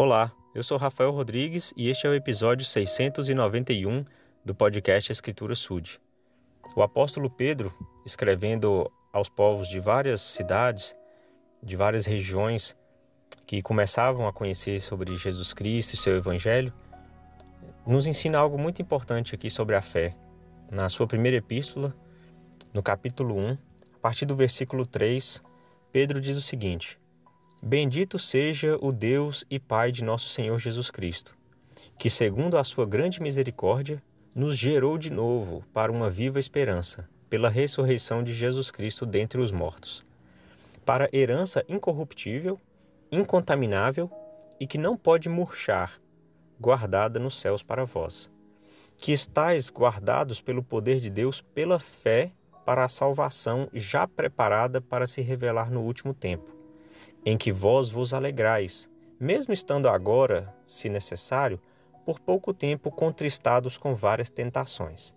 Olá, eu sou Rafael Rodrigues e este é o episódio 691 do podcast Escritura Sud. O apóstolo Pedro, escrevendo aos povos de várias cidades, de várias regiões que começavam a conhecer sobre Jesus Cristo e seu evangelho, nos ensina algo muito importante aqui sobre a fé. Na sua primeira epístola, no capítulo 1, a partir do versículo 3, Pedro diz o seguinte: Bendito seja o Deus e Pai de nosso Senhor Jesus Cristo, que, segundo a sua grande misericórdia, nos gerou de novo para uma viva esperança, pela ressurreição de Jesus Cristo dentre os mortos, para herança incorruptível, incontaminável e que não pode murchar, guardada nos céus para vós, que estáis guardados pelo poder de Deus pela fé para a salvação já preparada para se revelar no último tempo em que vós vos alegrais, mesmo estando agora, se necessário, por pouco tempo contristados com várias tentações,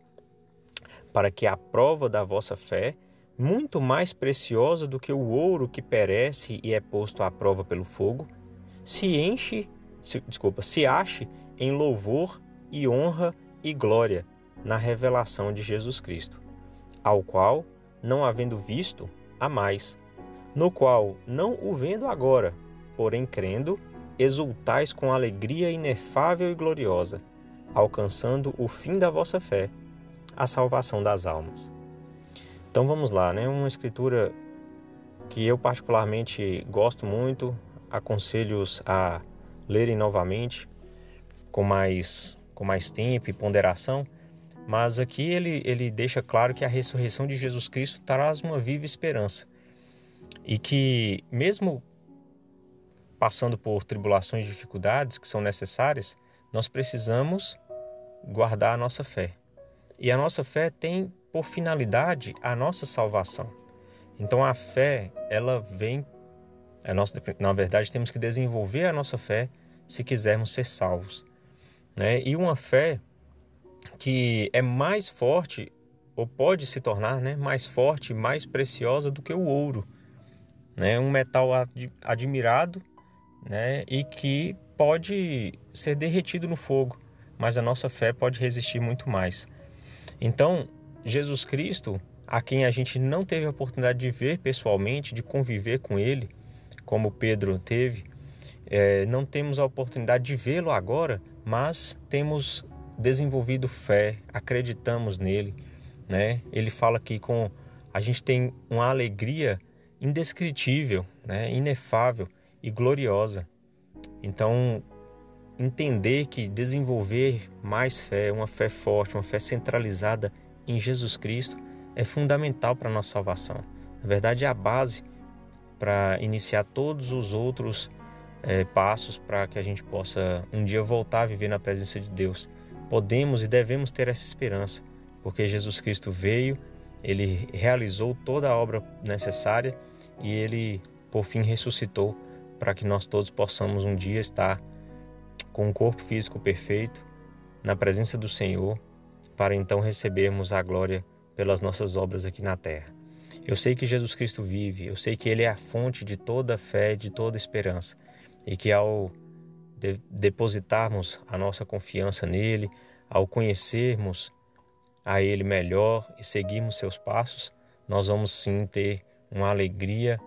para que a prova da vossa fé, muito mais preciosa do que o ouro que perece e é posto à prova pelo fogo, se enche, se, desculpa, se ache em louvor e honra e glória na revelação de Jesus Cristo, ao qual, não havendo visto, a mais, no qual, não o vendo agora, porém crendo, exultais com alegria inefável e gloriosa, alcançando o fim da vossa fé, a salvação das almas. Então vamos lá, né? Uma escritura que eu particularmente gosto muito, aconselho-os a lerem novamente com mais com mais tempo e ponderação, mas aqui ele, ele deixa claro que a ressurreição de Jesus Cristo traz uma viva esperança e que, mesmo passando por tribulações e dificuldades que são necessárias, nós precisamos guardar a nossa fé. E a nossa fé tem por finalidade a nossa salvação. Então a fé, ela vem a nossa, na verdade temos que desenvolver a nossa fé se quisermos ser salvos, né? E uma fé que é mais forte ou pode se tornar, né, mais forte, mais preciosa do que o ouro né? um metal ad, admirado né? e que pode ser derretido no fogo, mas a nossa fé pode resistir muito mais. Então, Jesus Cristo, a quem a gente não teve a oportunidade de ver pessoalmente, de conviver com Ele, como Pedro teve, é, não temos a oportunidade de vê-lo agora, mas temos desenvolvido fé, acreditamos nele, né? Ele fala que com a gente tem uma alegria indescritível, né, inefável e gloriosa. Então, entender que desenvolver mais fé, uma fé forte, uma fé centralizada em Jesus Cristo é fundamental para a nossa salvação. Na verdade, é a base para iniciar todos os outros é, passos para que a gente possa um dia voltar a viver na presença de Deus. Podemos e devemos ter essa esperança, porque Jesus Cristo veio, ele realizou toda a obra necessária e ele, por fim, ressuscitou para que nós todos possamos um dia estar com um corpo físico perfeito na presença do Senhor, para então recebermos a glória pelas nossas obras aqui na terra. Eu sei que Jesus Cristo vive, eu sei que Ele é a fonte de toda fé, de toda esperança, e que ao de depositarmos a nossa confiança nele, ao conhecermos a Ele melhor e seguirmos seus passos, nós vamos sim ter uma alegria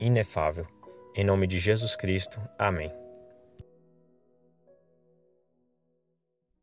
inefável. Em nome de Jesus Cristo. Amém.